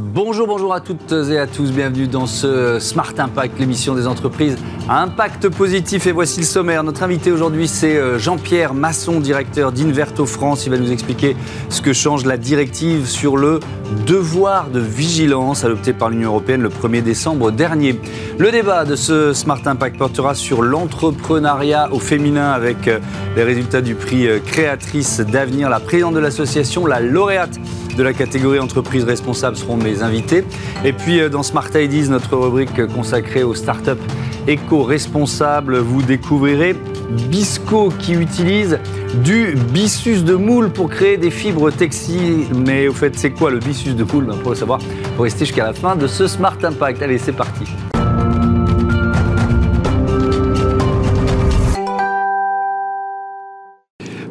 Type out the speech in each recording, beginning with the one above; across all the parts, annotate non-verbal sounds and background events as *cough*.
Bonjour, bonjour à toutes et à tous. Bienvenue dans ce Smart Impact, l'émission des entreprises à impact positif. Et voici le sommaire. Notre invité aujourd'hui, c'est euh, Jean-Pierre Masson, directeur d'Inverto France. Il va nous expliquer ce que change la directive sur le devoir de vigilance adopté par l'Union européenne le 1er décembre dernier. Le débat de ce Smart Impact portera sur l'entrepreneuriat au féminin avec euh, les résultats du prix euh, Créatrice d'avenir. La présidente de l'association, la lauréate de la catégorie entreprises responsables seront mes invités. Et puis euh, dans Smart Ideas, notre rubrique consacrée aux startups éco-responsables, vous découvrirez Bisco qui utilise du bissus de moule pour créer des fibres textiles. Mais au fait, c'est quoi le bissus de moule? Ben, Pour le savoir, pour rester jusqu'à la fin de ce Smart Impact. Allez, c'est parti.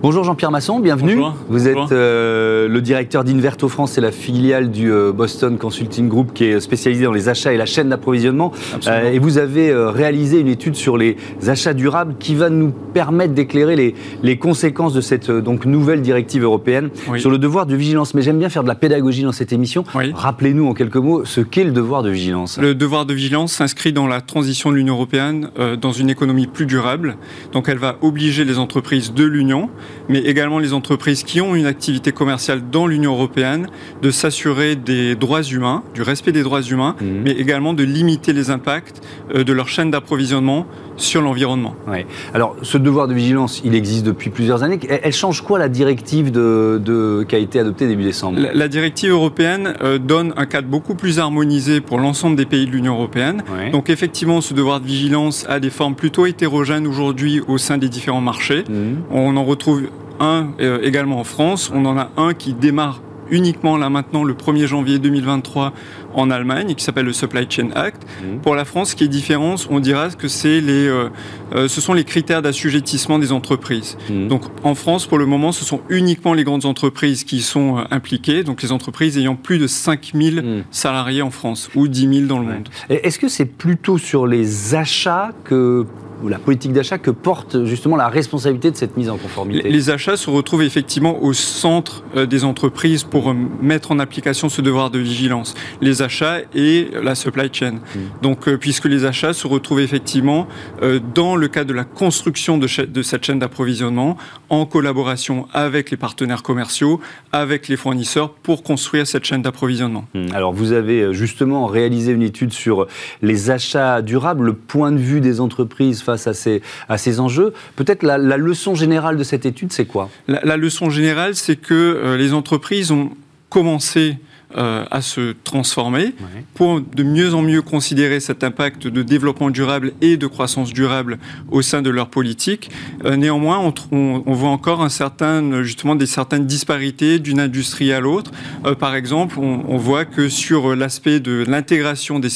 Bonjour Jean-Pierre Masson, bienvenue. Bonjour. Vous êtes euh, le directeur d'Inverto France, c'est la filiale du euh, Boston Consulting Group qui est spécialisé dans les achats et la chaîne d'approvisionnement. Euh, et vous avez euh, réalisé une étude sur les achats durables qui va nous permettre d'éclairer les, les conséquences de cette euh, donc, nouvelle directive européenne Oui. sur le devoir de vigilance. Mais j'aime bien faire de la pédagogie dans cette émission. Oui. Rappelez-nous en quelques mots ce qu'est le devoir de vigilance. Le devoir de vigilance s'inscrit dans la transition de l'Union européenne euh, dans une économie plus durable. Donc elle va obliger les entreprises de l'Union, mais également les entreprises qui ont une activité commerciale dans l'Union européenne, de s'assurer des droits humains, du respect des droits humains, Mhm. mais également de limiter les impacts euh, de leur chaîne d'approvisionnement sur l'environnement. Ouais. Alors, ce devoir de vigilance, il existe depuis plusieurs années. Elle, change quoi la directive de, de- qui a été adoptée début décembre? La, la directive européenne euh, donne un cadre beaucoup plus harmonisé pour l'ensemble des pays de l'Union européenne. Ouais. Donc effectivement, ce devoir de vigilance a des formes plutôt hétérogènes aujourd'hui au sein des différents marchés. Mhm. On en retrouve un euh, également en France. On en a un qui démarre uniquement là maintenant le 1er janvier 2023 en Allemagne qui s'appelle le Supply Chain Act. Mhm. Pour la France, ce qui est différent, on dira que c'est les, euh, euh, ce sont les critères d'assujettissement des entreprises. Mhm. Donc en France, pour le moment, ce sont uniquement les grandes entreprises qui sont euh, impliquées, donc les entreprises ayant plus de 5000 Mhm. salariés en France ou 10 000 dans le Ouais. monde. Est-ce que c'est plutôt sur les achats que ou la politique d'achat que porte justement la responsabilité de cette mise en conformité? Les achats se retrouvent effectivement au centre des entreprises pour mettre en application ce devoir de vigilance. Les achats et la supply chain. Donc, euh, puisque les achats se retrouvent effectivement euh, dans le cadre de la construction de, cette chaîne d'approvisionnement, en collaboration avec les partenaires commerciaux, avec les fournisseurs, pour construire cette chaîne d'approvisionnement. Hmm. Alors, vous avez euh, justement réalisé une étude sur les achats durables, le point de vue des entreprises face à ces, à ces enjeux. Peut-être la, la leçon générale de cette étude, c'est quoi? La, la leçon générale, c'est que euh, les entreprises ont commencé euh, à se transformer pour de mieux en mieux considérer cet impact de développement durable et de croissance durable au sein de leur politique. Euh, néanmoins, on, tr- on- on voit encore un certain, justement des certaines disparités d'une industrie à l'autre. Euh, par exemple, on, on voit que sur l'aspect de l'intégration des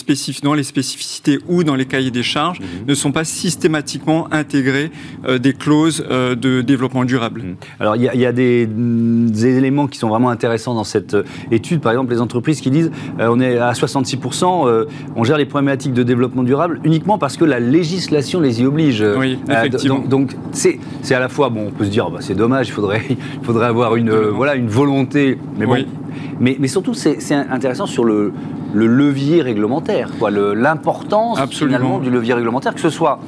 dans les spécificités ou dans les cahiers des charges, ne sont pas systématiquement intégrées des clauses de développement durable. Alors, il y a, il y a des, des éléments qui sont vraiment intéressants dans cette étude. Par exemple, les entreprises qui disent euh, on est à 66%, euh, on gère les problématiques de développement durable uniquement parce que la législation les y oblige. Oui, Euh, effectivement. donc, c'est c'est à la fois, bon, on peut se dire, bah, c'est dommage, il faudrait, *laughs* il faudrait avoir une, voilà, une volonté. Mais bon. Oui. Mais, mais surtout, c'est intéressant sur le, le levier réglementaire, l'importance finalement du levier réglementaire, que ce soit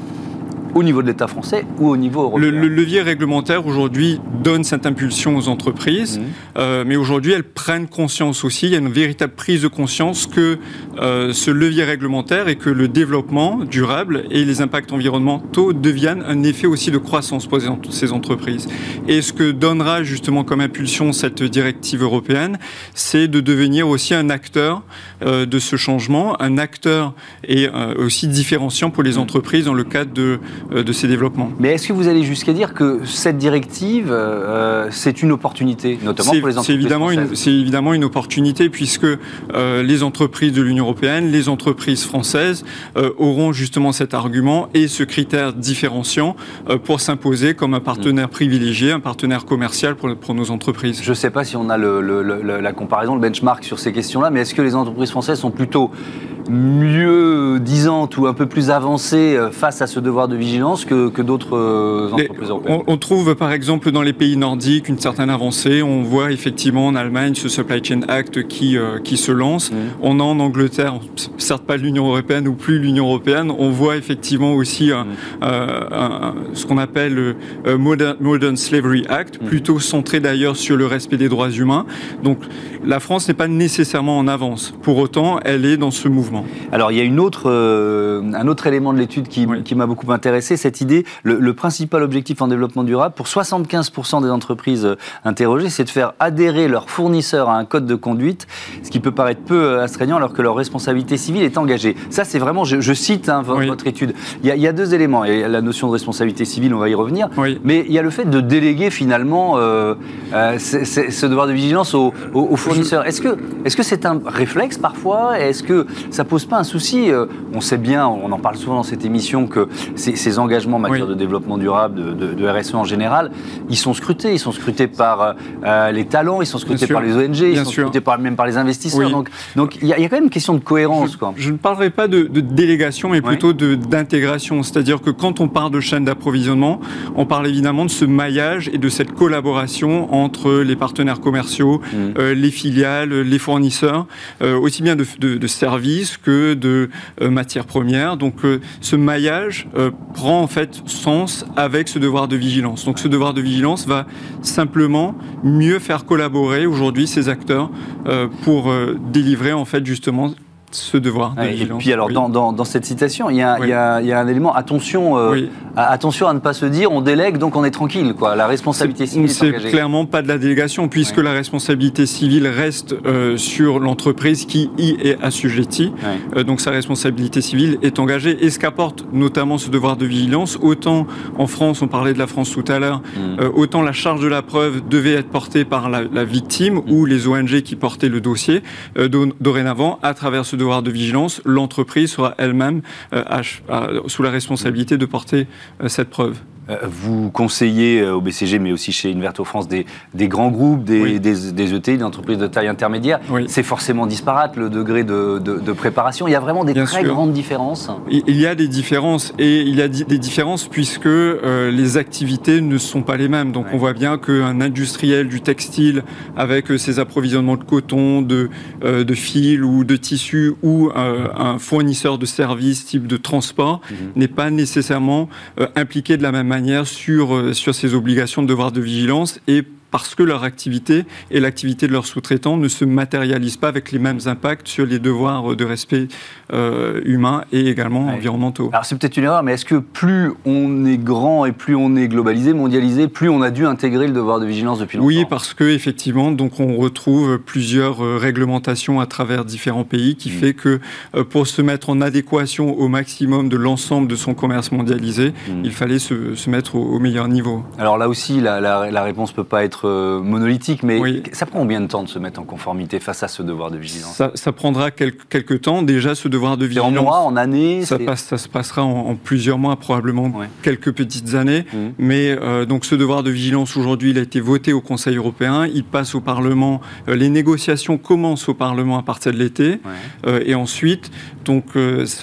au niveau de l'État français ou au niveau européen. Le, le levier réglementaire aujourd'hui donne cette impulsion aux entreprises, Mhm. euh, mais aujourd'hui elles prennent conscience aussi, il y a une véritable prise de conscience que euh, ce levier réglementaire et que le développement durable et les impacts environnementaux deviennent un effet aussi de croissance pour ces ent- ces entreprises. Et ce que donnera justement comme impulsion cette directive européenne, c'est de devenir aussi un acteur euh, de ce changement, un acteur et aussi différenciant pour les entreprises dans le cadre de, de ces développements. Mais est-ce que vous allez jusqu'à dire que cette directive, euh, c'est une opportunité, notamment pour les entreprises c'est évidemment une opportunité puisque euh, les entreprises de l'Union européenne, les entreprises françaises euh, auront justement cet argument et ce critère différenciant euh, pour s'imposer comme un partenaire privilégié, un partenaire commercial pour, pour nos entreprises. Je ne sais pas si on a le- le- le- la comparaison, le benchmark sur ces questions-là, mais est-ce que les entreprises françaises sont plutôt mieux disante ou un peu plus avancée face à ce devoir de vigilance que, que d'autres entreprises européennes on, trouve par exemple dans les pays nordiques une certaine avancée. On voit effectivement en Allemagne ce Supply Chain Act qui, qui se lance. Mmh. On a en Angleterre, certes pas l'Union européenne ou plus l'Union européenne, on voit effectivement aussi mmh. ce qu'on appelle le Modern, Modern Slavery Act, mmh. plutôt centré d'ailleurs sur le respect des droits humains. Donc la France n'est pas nécessairement en avance. Pour autant, elle est dans ce mouvement. Alors il y a une autre, euh, un autre élément de l'étude qui, m'a beaucoup intéressé, cette idée, le, principal objectif en développement durable, pour 75% des entreprises euh, interrogées, c'est de faire adhérer leurs fournisseurs à un code de conduite, ce qui peut paraître peu euh, astreignant alors que leur responsabilité civile est engagée. Ça, c'est vraiment, je, cite hein, votre étude. Il y, a, deux éléments. Il y a la notion de responsabilité civile, on va y revenir. Mais il y a le fait de déléguer finalement ce devoir de vigilance aux, aux fournisseurs est-ce que c'est un réflexe parfois? Est-ce que ça pose pas un souci euh, On sait bien, on en parle souvent dans cette émission que ces, engagements en matière de développement durable, de, RSE en général, ils sont scrutés. Ils sont scrutés par euh, les talents, ils sont scrutés par les ONG, ils sont scrutés par, même par les investisseurs. Donc donc il y, a quand même une question de cohérence. Je, quoi. je ne parlerai pas de, délégation, mais plutôt d'intégration. C'est-à-dire que quand on parle de chaîne d'approvisionnement, on parle évidemment de ce maillage et de cette collaboration entre les partenaires commerciaux, mmh. euh, les filiales, les fournisseurs, euh, aussi bien de, services que de euh, matières premières. Donc euh, ce maillage prend en fait sens avec ce devoir de vigilance. Donc ce devoir de vigilance va simplement mieux faire collaborer aujourd'hui ces acteurs pour délivrer en fait justement ce devoir. De et puis alors dans, dans, cette citation, il y, a, il, y a, il y, a, un élément attention, euh, à, attention à ne pas se dire on délègue donc on est tranquille quoi. La responsabilité civile c'est clairement pas de la délégation puisque la responsabilité civile reste euh, sur l'entreprise qui y est assujettie. Euh, donc sa responsabilité civile est engagée. Et ce qu'apporte notamment ce devoir de vigilance, autant en France, on parlait de la France tout à l'heure, mm. autant la charge de la preuve devait être portée par la, la victime mm. ou les ONG qui portaient le dossier. dorénavant, à travers ce devoir de vigilance, l'entreprise sera elle-même euh, sous la responsabilité de porter euh, cette preuve. Euh, vous conseillez euh, au BCG, mais aussi chez Inverto France, des, grands groupes, des, des, ETI, des entreprises de taille intermédiaire. C'est forcément disparate le degré de, préparation. Il y a vraiment des très grandes différences. Il y a des différences et il y a des différences puisque euh, les activités ne sont pas les mêmes. Donc on voit bien qu'un industriel du textile avec ses approvisionnements de coton, de, de fil ou de tissu ou un fournisseur de services type de transport mhm. n'est pas nécessairement impliqué de la même manière sur, euh, sur ces obligations de devoir de vigilance et parce que leur activité et l'activité de leurs sous-traitants ne se matérialisent pas avec les mêmes impacts sur les devoirs de respect euh, humain et également environnementaux. Alors c'est peut-être une erreur, mais est-ce que plus on est grand et plus on est globalisé, mondialisé, plus on a dû intégrer le devoir de vigilance depuis longtemps Oui, parce que effectivement, donc on retrouve plusieurs euh, réglementations à travers différents pays qui mm. fait que euh, pour se mettre en adéquation au maximum de l'ensemble de son commerce mondialisé, mm. il fallait se, se mettre au, meilleur niveau. Alors là aussi, la, la, la réponse peut pas être monolithique, mais ça prend combien de temps de se mettre en conformité face à ce devoir de vigilance? Ça, prendra quelques, temps. Déjà, ce devoir En mois, en années ça, passe, ça se passera en, plusieurs mois, probablement quelques petites années. Mmh. Mais euh, donc, ce devoir de vigilance, aujourd'hui, il a été voté au Conseil européen. Il passe au Parlement. Euh, les négociations commencent au Parlement à partir de l'été. et ensuite, donc,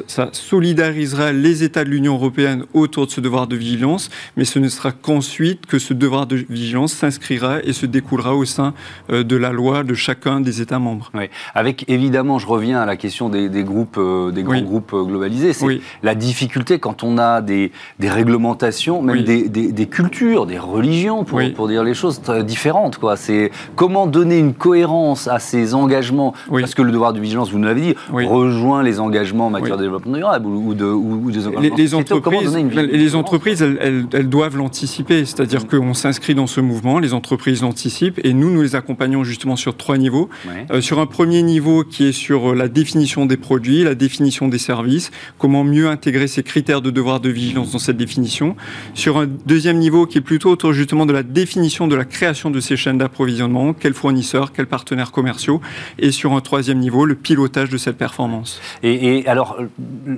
ça solidarisera les États de l'Union européenne autour de ce devoir de vigilance. Mais ce ne sera qu'ensuite que ce devoir de vigilance s'inscrira et se découlera au sein euh, de la loi de chacun des États membres. Oui. Avec évidemment, je reviens à la question des, groupes, euh, des grands groupes euh, globalisés. C'est la difficulté quand on a des, réglementations, même des, cultures, des religions, pour, pour dire les choses différentes. Quoi. C'est comment donner une cohérence à ces engagements, parce que le devoir de vigilance, vous nous l'avez dit, rejoint les engagements en matière de développement durable ou, de, ou, des engagements. Les, entreprises, les entreprises, elles, elles doivent l'anticiper, c'est-à-dire mm. qu'on s'inscrit dans ce mouvement, les entreprises l'anticipent et nous, nous les accompagnons justement sur trois niveaux. Euh, sur un premier niveau qui est sur la définition des produits, la définition des services, comment mieux intégrer ces critères de devoir de vigilance dans cette définition. Sur un deuxième niveau qui est plutôt autour justement de la définition de la création de ces chaînes d'approvisionnement, quels fournisseurs, quels partenaires commerciaux. Et sur un troisième niveau, le pilotage de cette performance. Et, alors,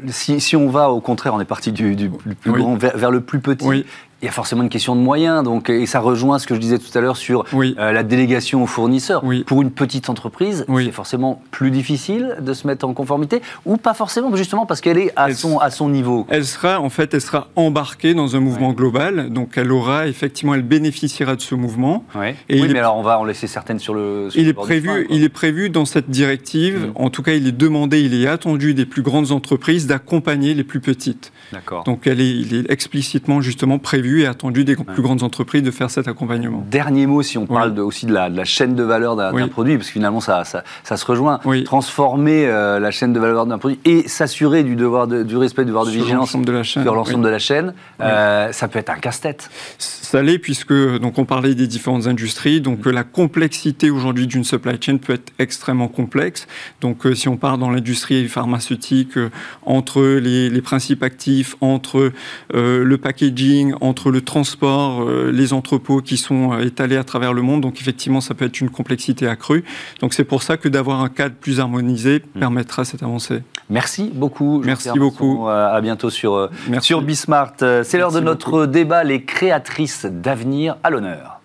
si, si, on va au contraire, on est parti du, plus grand vers, le plus petit. Il y a forcément une question de moyens, donc, et ça rejoint ce que je disais tout à l'heure sur Oui. euh, la délégation aux fournisseurs. Oui. Pour une petite entreprise, Oui. c'est forcément plus difficile de se mettre en conformité, ou pas forcément, justement parce qu'elle est à Elle- son, à son niveau. Elle sera, en fait, elle sera embarquée dans un mouvement global, donc elle aura, effectivement, elle bénéficiera de ce mouvement. Et oui, est- mais alors on va en laisser certaines sur le. sur Il le est, prévu, il est prévu dans cette directive, Mhm. en tout cas il est demandé, il est attendu des plus grandes entreprises d'accompagner les plus petites. D'accord. Donc elle est, il est explicitement justement prévu et attendu des plus grandes entreprises de faire cet accompagnement. Dernier mot, si on Oui. parle de- aussi de la, de la chaîne de valeur d'un Oui. produit, parce que finalement ça, ça, ça se rejoint. Oui. Transformer euh, la chaîne de valeur d'un produit et s'assurer du, devoir de- du respect du devoir de Sur vigilance de la chaîne. sur l'ensemble de la chaîne, euh, ça peut être un casse-tête. Ça l'est puisque donc on parlait des différentes industries, donc euh, la complexité aujourd'hui d'une supply chain peut être extrêmement complexe. Donc si on part dans l'industrie pharmaceutique, entre les, les principes actifs, entre le packaging, entre le transport, euh, les entrepôts qui sont euh, étalés à travers le monde, donc effectivement ça peut être une complexité accrue. Donc c'est pour ça que d'avoir un cadre plus harmonisé permettra cette avancée. Merci beaucoup. Merci beaucoup. Euh, À bientôt sur, Merci. sur Bismart. C'est l'heure de notre débat, les créatrices d'avenir à l'honneur.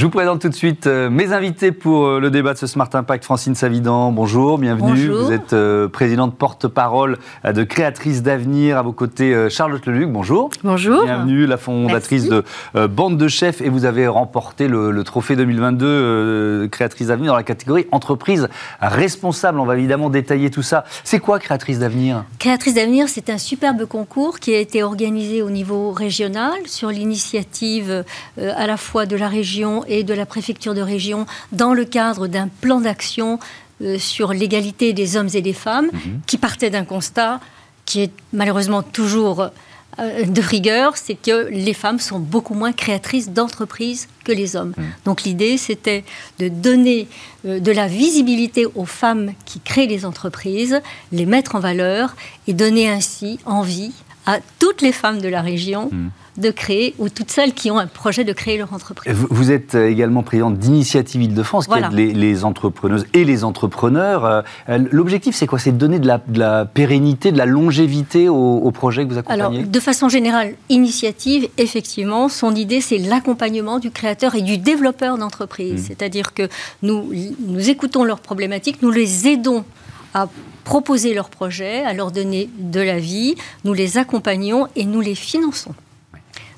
Je vous présente tout de suite euh, mes invités pour euh, le débat de ce Smart Impact. Francine Savidan, bonjour, bienvenue. Bonjour. Vous êtes euh, présidente porte-parole de Créatrices d'avenir. À vos côtés, Charlotte Leluc, bonjour. Bonjour. Bienvenue, la fondatrice Merci. de Bande de Chefs, et vous avez remporté le, le trophée 2022 euh, Créatrice d'avenir dans la catégorie entreprise responsable. On va évidemment détailler tout ça. C'est quoi Créatrice d'avenir? Créatrice d'avenir, c'est un superbe concours qui a été organisé au niveau régional sur l'initiative euh, à la fois de la région et de la préfecture de région dans le cadre d'un plan d'action euh, sur l'égalité des hommes et des femmes qui partait d'un constat qui est malheureusement toujours euh, de rigueur, c'est que les femmes sont beaucoup moins créatrices d'entreprises que les hommes. Donc l'idée, c'était de donner euh, de la visibilité aux femmes qui créent les entreprises, les mettre en valeur et donner ainsi envie à toutes les femmes de la région de créer, ou toutes celles qui ont un projet de créer leur entreprise. Vous êtes euh, également présidente d'Initiative Île-de-France, qui aide les, les entrepreneuses et les entrepreneurs. Euh, euh, L'objectif, c'est quoi? C'est de donner de la, de la pérennité, de la longévité aux, aux projets que vous Alors, accompagnez de façon générale, initiative, effectivement, son idée, c'est l'accompagnement du créateur et du développeur d'entreprise. C'est-à-dire que nous, nous écoutons leurs problématiques, nous les aidons à proposer leurs projets, à leur donner de la vie, nous les accompagnons et nous les finançons.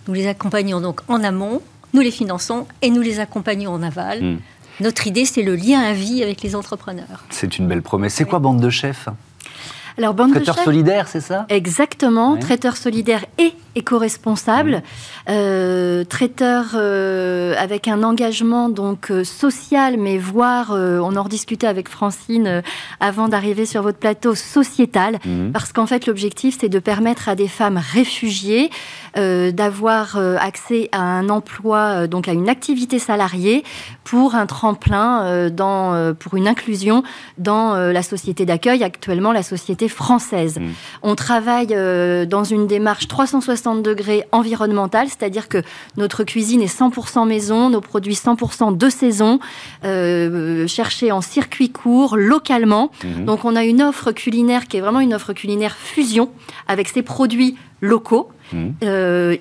Nous les accompagnons donc en amont, nous les finançons et nous les accompagnons en aval. Mm. Notre idée, c'est le lien à vie avec les entrepreneurs. C'est une belle promesse. C'est quoi Bande de Chefs? Alors, bande de Traiteur solidaire, c'est ça? Exactement, traiteur solidaire et éco-responsable, euh, traiteur euh, avec un engagement donc euh, social, mais voire, on en rediscutait avec Francine avant d'arriver sur votre plateau, sociétal, Mhm. parce qu'en fait l'objectif c'est de permettre à des femmes réfugiées d'avoir accès à un emploi, donc à une activité salariée pour un tremplin dans, pour une inclusion dans la société d'accueil, actuellement la société française. Mm. On travaille euh, dans une démarche 360 degrés environnementale, c'est-à-dire que notre cuisine est 100% maison, nos produits 100% de saison, euh, cherchés en circuit court, localement. Mhm. Donc on a une offre culinaire qui est vraiment une offre culinaire fusion avec ces produits locaux. Mhm. Euh,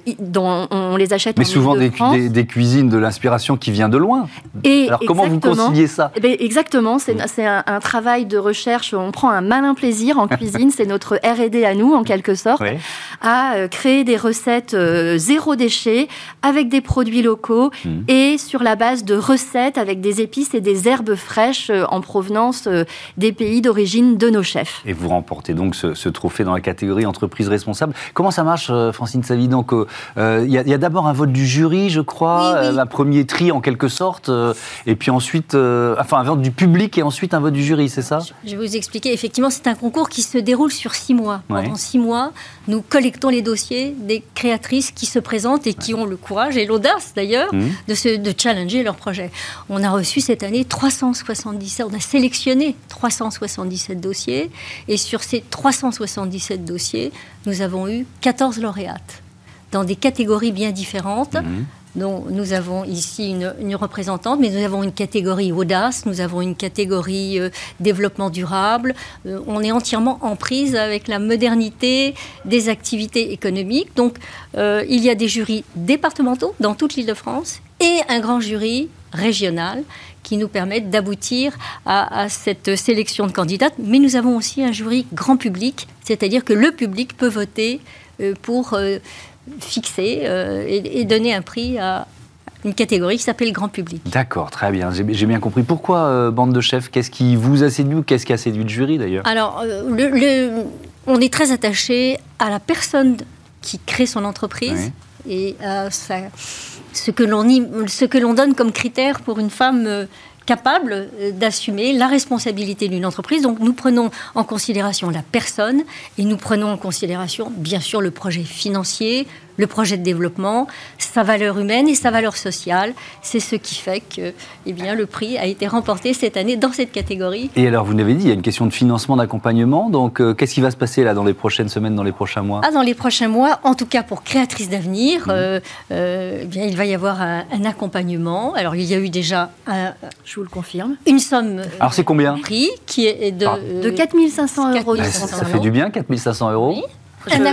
on les achète Mais en souvent des, des- des cuisines de l'inspiration qui vient de loin. Et Alors comment vous conciliez ça eh ben, exactement, c'est c'est un, un travail de recherche. On prend un malin plaisir en cuisine, c'est notre R&D à nous en quelque sorte, à euh, créer des recettes euh, zéro déchet avec des produits locaux Mm. et sur la base de recettes avec des épices et des herbes fraîches euh, en provenance des pays d'origine de nos chefs. Et vous remportez donc ce, ce trophée dans la catégorie entreprise responsable. Comment ça marche, Francine Savidan que, euh, Il y a, d'abord un vote du jury, je crois, Oui, oui. euh, un premier tri en quelque sorte, euh, et puis ensuite, euh, enfin un vote du public et ensuite un vote du jury, c'est ça? Je vais vous expliquer. Effectivement, c'est un concours qui se déroule sur six mois. Ouais. Pendant six mois, nous collectons les dossiers des créatrices qui se présentent et qui ont le courage et l'audace d'ailleurs Mhm. de, se, de challenger leur projet. On a reçu cette année 377, on a sélectionné 377 dossiers et sur ces 377 dossiers, nous avons eu 14 lauréates dans des catégories bien différentes. Mhm. dont nous avons ici une, représentante, mais nous avons une catégorie audace, nous avons une catégorie euh, développement durable. Euh, on est entièrement en prise avec la modernité des activités économiques. Donc, euh, il y a des jurys départementaux dans toute l'île de France et un grand jury régional qui nous permettent d'aboutir à, cette sélection de candidates. Mais nous avons aussi un jury grand public, c'est-à-dire que le public peut voter pour fixer euh, et, donner un prix à une catégorie qui s'appelle grand public. D'accord, très bien. J'ai bien compris. Pourquoi euh, Bande de chefs? Qu'est-ce qui vous a séduit ou qu'est-ce qui a séduit le jury d'ailleurs? Alors, euh, le, on est très attaché à la personne qui crée son entreprise et à ce que l'on donne comme critère pour une femme capable euh, d'assumer la responsabilité d'une entreprise. Donc nous prenons en considération la personne et nous prenons en considération bien sûr le projet financier, le projet de développement, sa valeur humaine et sa valeur sociale. C'est ce qui fait que eh bien, le prix a été remporté cette année dans cette catégorie. Et alors, vous l'avez dit, il y a une question de financement, d'accompagnement. Donc, euh, qu'est-ce qui va se passer là dans les prochaines semaines, dans les prochains mois? Ah, Dans les prochains mois, en tout cas pour Créatrice d'avenir, mmh. euh, euh, eh bien, il va y avoir un, accompagnement. Alors, il y a eu déjà, je vous le confirme, une somme. Alors, c'est combien? Prix qui est de, ah. de 4500 euros. ça, fait du bien, 4500 euros. Oui.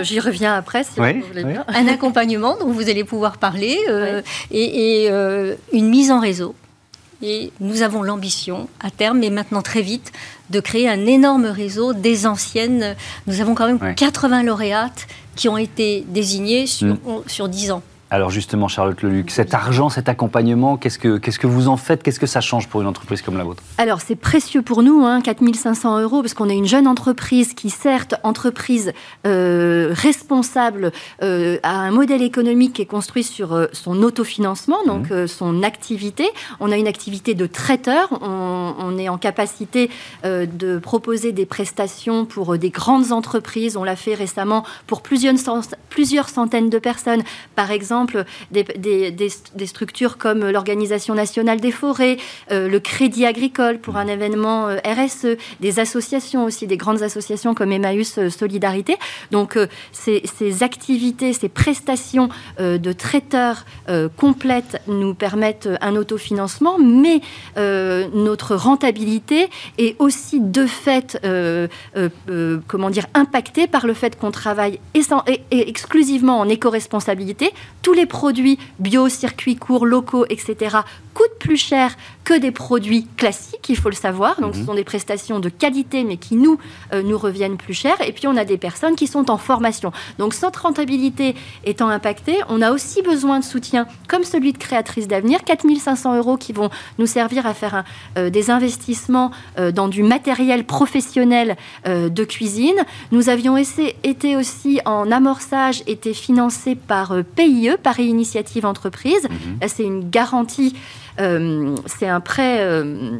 J'y reviens après, si vous voulez bien. Un accompagnement dont vous allez pouvoir parler euh, et, euh, une mise en réseau. Et nous avons l'ambition, à terme, mais maintenant très vite, de créer un énorme réseau des anciennes. Nous avons quand même 80 lauréates qui ont été désignées sur, mm. sur 10 ans. Alors justement, Charlotte Leluc, cet argent, cet accompagnement, qu'est-ce que, qu'est-ce que vous en faites? Qu'est-ce que ça change pour une entreprise comme la vôtre? Alors c'est précieux pour nous, hein, 4500 euros, parce qu'on est une jeune entreprise qui, certes, entreprise euh, responsable, euh, a un modèle économique qui est construit sur euh, son autofinancement, donc mmh. son activité. On a une activité de traiteur, on, on est en capacité de proposer des prestations pour des grandes entreprises. On l'a fait récemment pour plusieurs, plusieurs centaines de personnes, par exemple des, structures comme l'Organisation nationale des forêts, euh, le Crédit agricole pour un événement euh, RSE, des associations aussi, des grandes associations comme Emmaüs euh, Solidarité. Donc ces, activités, ces prestations de traiteurs complètes nous permettent un autofinancement, mais notre rentabilité est aussi de fait, comment dire, impactée par le fait qu'on travaille exclusivement en éco-responsabilité tous les produits bio, circuits courts, locaux, etc., coûtent plus cher que des produits classiques, il faut le savoir. Donc, ce mhm. sont des prestations de qualité, mais qui nous, euh, nous reviennent plus cher. Et puis, on a des personnes qui sont en formation. Donc, cette rentabilité étant impactée, on a aussi besoin de soutien, comme celui de Créatrice d'Avenir, 4500 euros qui vont nous servir à faire euh, des investissements euh, dans du matériel professionnel de cuisine. Nous avions été aussi en amorçage, été financés par PIE, Paris Initiative Entreprise. Mhm. C'est une garantie, c'est un prêt euh,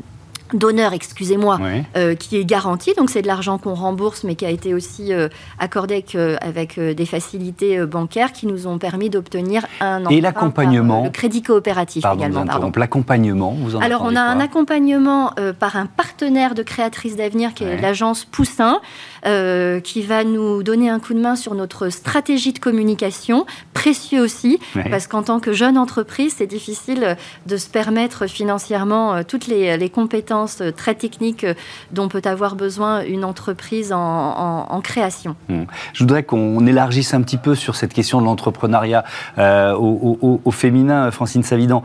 d'honneur, excusez-moi, euh, qui est garanti. Donc c'est de l'argent qu'on rembourse, mais qui a été aussi euh, accordé avec, des facilités bancaires qui nous ont permis d'obtenir un Et l'accompagnement Le crédit coopératif également. Pardon. L'accompagnement, vous en Alors on a un accompagnement par un partenaire de Créatrice d'avenir qui est l'agence Poussin. Euh, qui va nous donner un coup de main sur notre stratégie de communication, précieux aussi, parce qu'en tant que jeune entreprise, c'est difficile de se permettre financièrement euh, toutes les, compétences euh, très techniques dont peut avoir besoin une entreprise en, création. Mmh. Je voudrais qu'on élargisse un petit peu sur cette question de l'entrepreneuriat au, féminin, Francine Savidan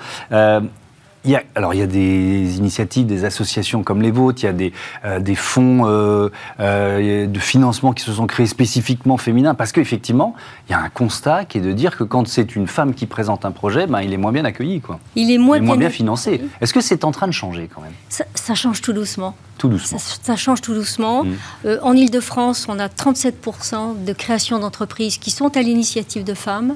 alors, il y a des initiatives, des associations comme les vôtres, il y a des, euh, des fonds euh, euh, de financement qui se sont créés spécifiquement féminins, parce qu'effectivement, il y a un constat qui est de dire que quand c'est une femme qui présente un projet, ben, il est moins bien accueilli. Quoi. Il est moins, bien, financé. Est-ce que c'est en train de changer quand même? Ça, change tout doucement. Tout doucement. Ça, change tout doucement. Mmh. en Ile-de-France, on a 37% de création d'entreprises qui sont à l'initiative de femmes.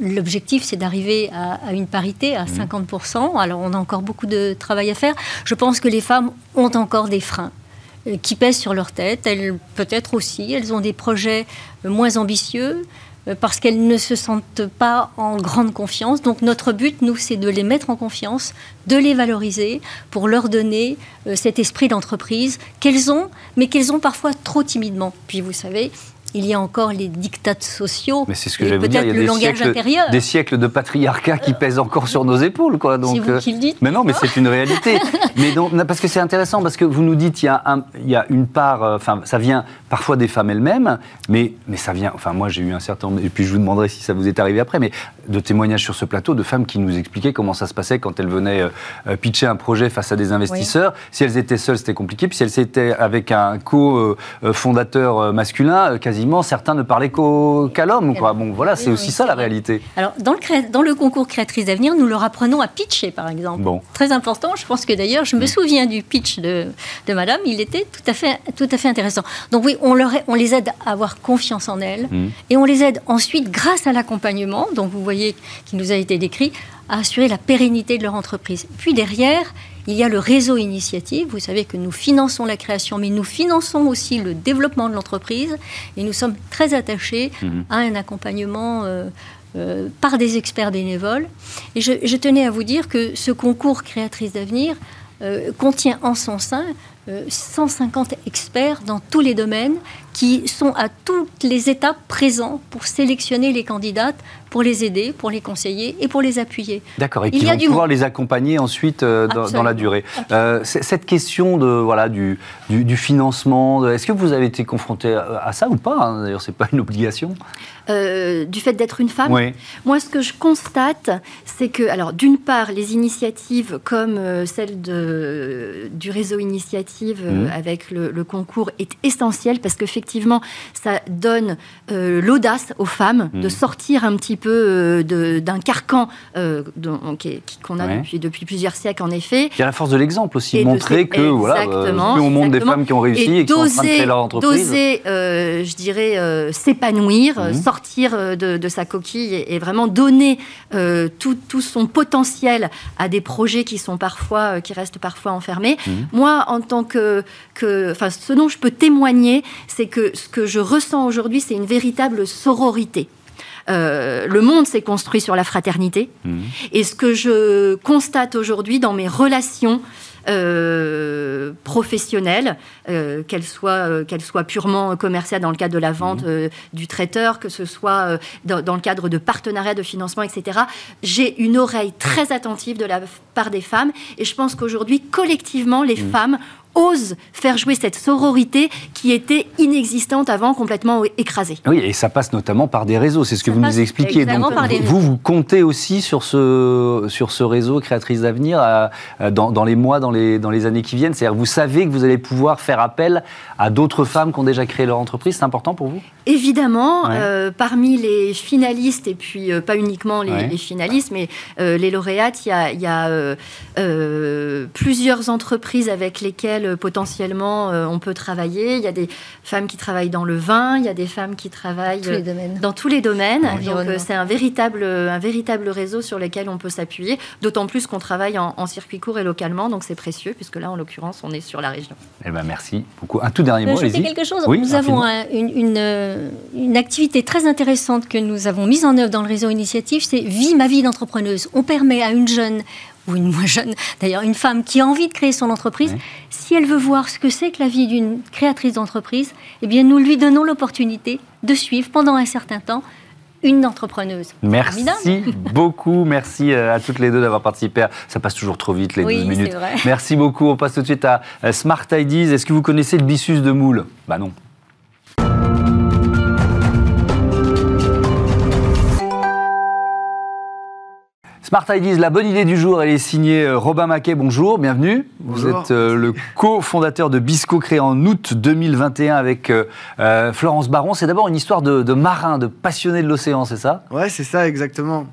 L'objectif, c'est d'arriver à, une parité à 50%. Mmh. Alors, on a encore beaucoup de travail à faire. Je pense que les femmes ont encore des freins euh, qui pèsent sur leur tête. Elles, peut-être aussi, elles ont des projets euh, moins ambitieux euh, parce qu'elles ne se sentent pas en grande confiance. Donc notre but, nous, c'est de les mettre en confiance, de les valoriser pour leur donner cet esprit d'entreprise qu'elles ont, mais qu'elles ont parfois trop timidement. Puis vous savez, il y a encore les dictats sociaux. Mais c'est ce que j'allais vous dire. Il y a des siècles, des siècles, de patriarcat qui pèsent encore sur nos épaules, quoi. Donc, qui le dites. Mais non, mais c'est une réalité. *laughs* mais donc, parce que c'est intéressant, parce que vous nous dites, il y a, un, il y a une part, enfin, ça vient parfois des femmes elles-mêmes, mais, mais ça vient. Enfin, moi, j'ai eu un certain et puis je vous demanderai si ça vous est arrivé après, mais de témoignages sur ce plateau de femmes qui nous expliquaient comment ça se passait quand elles venaient euh, pitcher un projet face à des investisseurs. Si elles étaient seules, c'était compliqué. Puis si elles étaient avec un co-fondateur euh, masculin, euh, quasiment certains ne parlaient qu'à l'homme. Bon, voilà, c'est aussi ça la réalité. Alors, dans le, dans le concours Créatrice d'avenir, nous leur apprenons à pitcher, par exemple. Bon. Très important. Je pense que d'ailleurs, je me souviens du pitch de, de madame. Il était tout à fait, tout à fait intéressant. Donc oui, on, leur, on les aide à avoir confiance en elles mm. et on les aide ensuite, grâce à l'accompagnement, donc vous voyez, qui nous a été décrit, à assurer la pérennité de leur entreprise. Puis derrière, il y a le réseau initiative. Vous savez que nous finançons la création, mais nous finançons aussi le développement de l'entreprise. Et nous sommes très attachés mhm. à un accompagnement euh, euh, par des experts bénévoles. Et je, tenais à vous dire que ce concours Créatrice d'avenir euh, contient en son sein 150 experts dans tous les domaines qui sont à toutes les étapes présents pour sélectionner les candidates, pour les aider, pour les conseiller et pour les appuyer. D'accord, et qui vont pouvoir les accompagner ensuite euh, dans, la durée. Euh, cette question de, voilà, du, du, financement, est-ce que vous avez été confronté à, ça ou pas hein? D'ailleurs, ce n'est pas une obligation. Euh, du fait d'être une femme? Moi, ce que je constate, c'est que, alors, d'une part, les initiatives comme celle de, du réseau initiative mmh. avec le, le, concours est essentielle parce que effectivement, ça donne l'audace aux femmes de hmm. sortir un petit peu euh, d'un carcan euh, qu'on a depuis, depuis, plusieurs siècles, en effet. Il y a la force de l'exemple aussi, montrer que voilà, on montre des femmes qui ont réussi et, qui sont en train de créer leur entreprise. D'oser, je dirais, s'épanouir, hmm. sortir de, sa coquille et, vraiment donner tout, tout, son potentiel à des projets qui sont parfois, qui restent parfois enfermés. Hmm. Moi, en tant que, que, enfin, ce dont je peux témoigner, c'est que ce que je ressens aujourd'hui, c'est une véritable sororité. Euh, le monde s'est construit sur la fraternité. Mmh. Et ce que je constate aujourd'hui dans mes relations euh, professionnelles, euh, qu'elles soient, qu'elles soient purement commerciales dans le cadre de la vente mmh. du traiteur, que ce soit dans, dans, le cadre de partenariats de financement, etc. J'ai une oreille très attentive de la part des femmes et je pense qu'aujourd'hui, collectivement, les mmh. femmes ose faire jouer cette sororité qui était inexistante avant, complètement écrasée. Oui, et ça passe notamment par des réseaux, c'est ce que vous nous expliquiez. Donc, vous, vous comptez aussi sur ce, sur ce réseau créatrice d'avenir dans, dans, les mois, dans les, dans les années qui viennent. C'est-à-dire vous savez que vous allez pouvoir faire appel à d'autres femmes qui ont déjà créé leur entreprise, c'est important pour vous? Évidemment, euh, parmi les finalistes, et puis euh, pas uniquement les, finalistes, mais euh, les lauréates, il y a, y a plusieurs entreprises avec lesquelles euh, potentiellement euh, on peut travailler. Il y a des femmes qui travaillent dans le vin, il y a des femmes qui travaillent dans tous les domaines. Donc euh, c'est un véritable, un véritable réseau sur lequel on peut s'appuyer, d'autant plus qu'on travaille en, circuit court et localement, donc c'est précieux, puisque là en l'occurrence on est sur la région. Eh ben merci beaucoup. Un tout dernier mot, allez-y. quelque chose. nous avons une, une, activité très intéressante que nous avons mise en œuvre dans le réseau initiative, c'est Vie ma vie d'entrepreneuse. On permet à une jeune ou une moins jeune, d'ailleurs une femme qui a envie de créer son entreprise, si elle veut voir ce que c'est que la vie d'une créatrice d'entreprise, eh bien nous lui donnons l'opportunité de suivre pendant un certain temps une entrepreneuse. Merci *laughs* beaucoup, merci euh, à toutes les deux d'avoir participé. Ça passe toujours trop vite les 12 minutes. Vrai. Merci beaucoup. On passe tout de suite à Smart Ideas. Est-ce que vous connaissez le byssus de moule? Bah non. Smart Ideas, la bonne idée du jour, elle est signée euh, Robin Maquet. Bonjour, bienvenue. Vous êtes euh, le co-fondateur de Bisco, créé en août 2021 avec euh, Florence Baron. C'est d'abord une histoire de, de marin, de passionné de l'océan, c'est ça? Ouais, c'est ça, exactement.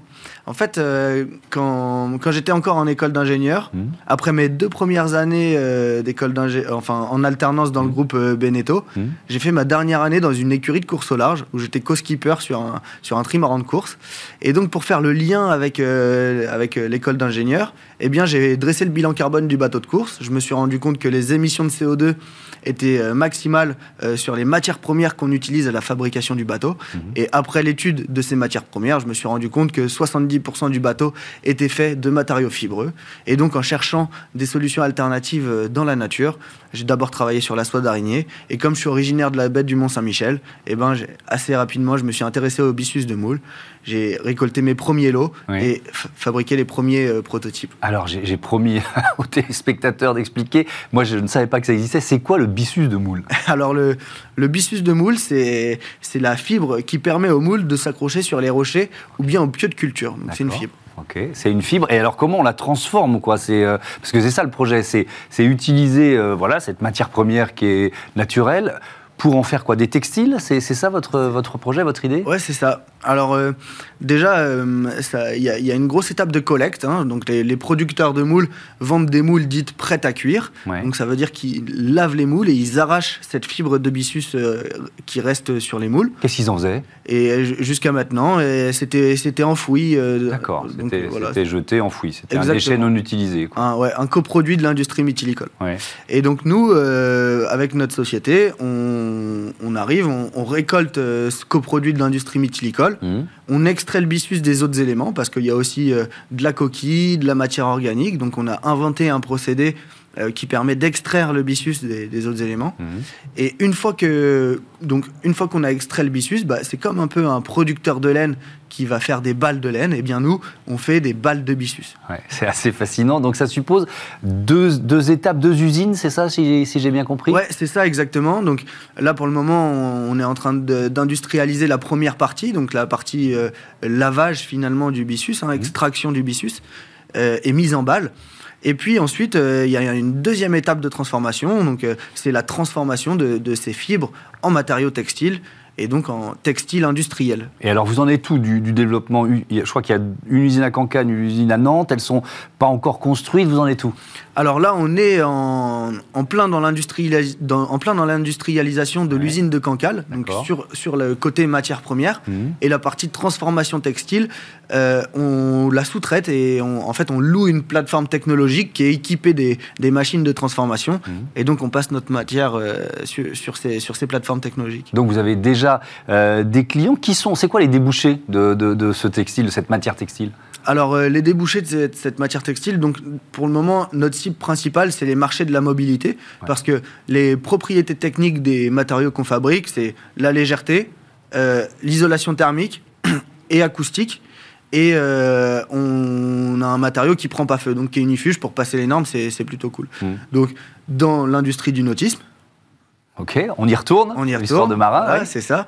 En fait, euh, quand, quand j'étais encore en école d'ingénieur, mmh. après mes deux premières années euh, d'école enfin en alternance dans le mmh. groupe euh, Beneteau, mmh. j'ai fait ma dernière année dans une écurie de course au large où j'étais co-skipper sur un, sur un trimaran de course. Et donc, pour faire le lien avec, avec l'école d'ingénieur, eh bien, j'ai dressé le bilan carbone du bateau de course. Je me suis rendu compte que les émissions de CO2 étaient maximales sur les matières premières qu'on utilise à la fabrication du bateau. Et après l'étude de ces matières premières, je me suis rendu compte que 70 70% du bateau était fait de matériaux fibreux. Et donc, en cherchant des solutions alternatives euh, dans la nature, j'ai d'abord travaillé sur la soie d'araignée. Et comme je suis originaire de la baie du Mont-Saint-Michel, eh ben, assez rapidement, je me suis intéressé au byssus de moule. J'ai récolté mes premiers lots et fabriqué les premiers euh, prototypes. Alors, j'ai promis *laughs* aux téléspectateurs d'expliquer. Moi, je ne savais pas que ça existait. C'est quoi le byssus de moule? *laughs* Alors, le, le byssus de moule, c'est la fibre qui permet au moule de s'accrocher sur les rochers ou bien au pieu de culture. C'est une fibre. Ok, c'est une fibre. Et alors, comment on la transforme quoi? C'est euh, parce que c'est ça le projet, c'est utiliser euh, voilà cette matière première qui est naturelle pour en faire quoi? Des textiles? C'est ça votre, votre projet, votre idée? Ouais, c'est ça. Alors, euh, déjà, euh, il y, a une grosse étape de collecte. Hein. donc, les, producteurs de moules vendent des moules dites prêtes à cuire. Donc, ça veut dire qu'ils lavent les moules et ils arrachent cette fibre de byssus euh, qui reste sur les moules. Qu'est-ce qu'ils en faisaient? Et jusqu'à maintenant, c'était enfoui. D'accord, c'était jeté, enfoui. C'était un déchet non utilisé. Un, ouais, un coproduit de l'industrie mythilicole. Et donc, nous, avec notre société, on, on arrive, on, on récolte ce coproduit de l'industrie mythilicole Mmh. On extrait le byssus des autres éléments parce qu'il y a aussi euh, de la coquille, de la matière organique. Donc on a inventé un procédé euh, qui permet d'extraire le byssus des, autres éléments. Mmh. Et une fois que donc une fois qu'on a extrait le byssus, bah, c'est comme un peu un producteur de laine qui va faire des balles de laine, et eh bien nous, on fait des balles de byssus. c'est assez fascinant. Donc ça suppose deux, deux étapes, deux usines, c'est ça, si, si j'ai bien compris? Ouais, c'est ça exactement. Donc là, pour le moment, on est en train d'industrialiser la première partie, donc la partie euh, lavage finalement du byssus, hein, mmh. extraction du byssus, euh, et mise en balle. Et puis ensuite, euh, il y a une deuxième étape de transformation. Donc, c'est la transformation de, de, ces fibres en matériaux textiles et donc en textile industriel. Et alors vous en êtes tout du, développement Je crois qu'il y a une usine à Cancane, une usine à Nantes, elles sont pas encore construites, vous en êtes tout Alors là, on est en, plein dans l'industrialisation de l'usine de Cancale, donc sur, sur le côté matière première, mhm. et la partie transformation textile, euh, on la sous-traite et en fait on loue une plateforme technologique qui est équipée des, des machines de transformation, mhm. et donc on passe notre matière euh, sur, sur, ces, sur ces plateformes technologiques. Donc vous avez déjà euh, des clients. Qui sont C'est quoi les débouchés de, ce textile, de cette matière textile? Alors, euh, les débouchés de cette, matière textile, donc pour le moment, notre cible principale, c'est les marchés de la mobilité, parce que les propriétés techniques des matériaux qu'on fabrique, c'est la légèreté, euh, l'isolation thermique *clears throat* et acoustique. Et on a un matériau qui prend pas feu, donc qui est unifuge pour passer les normes, c'est plutôt cool. Mmh. Donc, dans l'industrie du nautisme, Ok, on y retourne. On y retourne. de marin. c'est ça.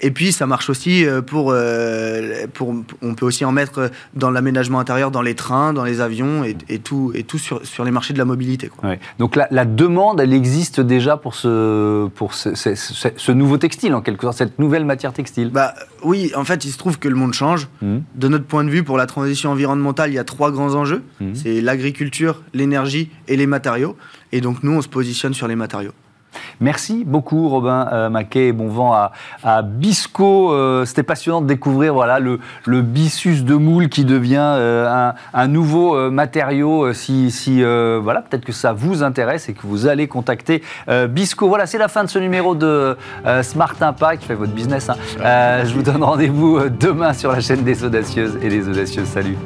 Et puis ça marche aussi euh, pour, euh, pour on peut aussi en mettre dans l'aménagement intérieur, dans les trains, dans les avions et, tout, et tout sur, sur, les marchés de la mobilité. Donc la, la, demande, elle existe déjà pour ce, pour ce, ce, nouveau textile, en quelque sorte, cette nouvelle matière textile bah, Oui, en fait, il se trouve que le monde change. Mmh. De notre point de vue, pour la transition environnementale, il y a trois grands enjeux. Mmh. C'est l'agriculture, l'énergie et les matériaux. Et donc nous, on se positionne sur les matériaux. Merci beaucoup Robin euh, Maquet et bon vent à, Bisco. Euh, c'était passionnant de découvrir voilà, le, le byssus de moule qui devient euh, un, nouveau matériau. Si, voilà, peut-être que ça vous intéresse et que vous allez contacter Bisco. Voilà, c'est la fin de ce numéro de Smart Impact. Fait votre business. Hein. je vous donne rendez-vous demain sur la chaîne des audacieuses et des audacieuses. Salut.